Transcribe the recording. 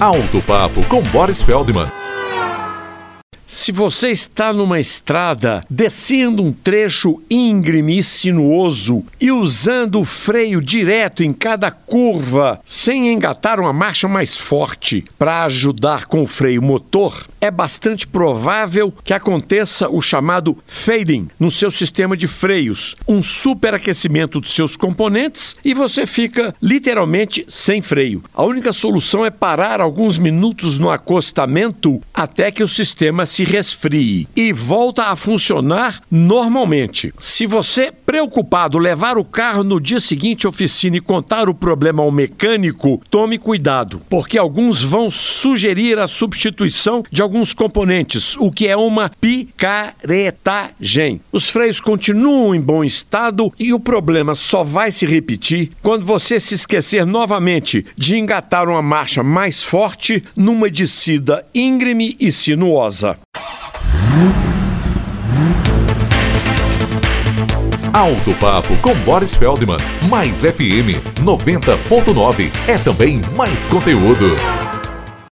Alto Papo com Boris Feldman. Se você está numa estrada descendo um trecho íngreme e sinuoso e usando o freio direto em cada curva, sem engatar uma marcha mais forte para ajudar com o freio motor, é bastante provável que aconteça o chamado fading no seu sistema de freios, um superaquecimento dos seus componentes e você fica literalmente sem freio. A única solução é parar alguns minutos no acostamento até que o sistema se resfrie e volta a funcionar normalmente. Se você, preocupado, levar o carro no dia seguinte à oficina e contar o problema ao mecânico, tome cuidado, porque alguns vão sugerir a substituição de alguns componentes, o que é uma picaretagem. Os freios continuam em bom estado e o problema só vai se repetir quando você se esquecer novamente de engatar uma marcha mais forte numa descida íngreme e sinuosa. Alto Papo com Boris Feldman. Mais FM 90.9 é também mais conteúdo.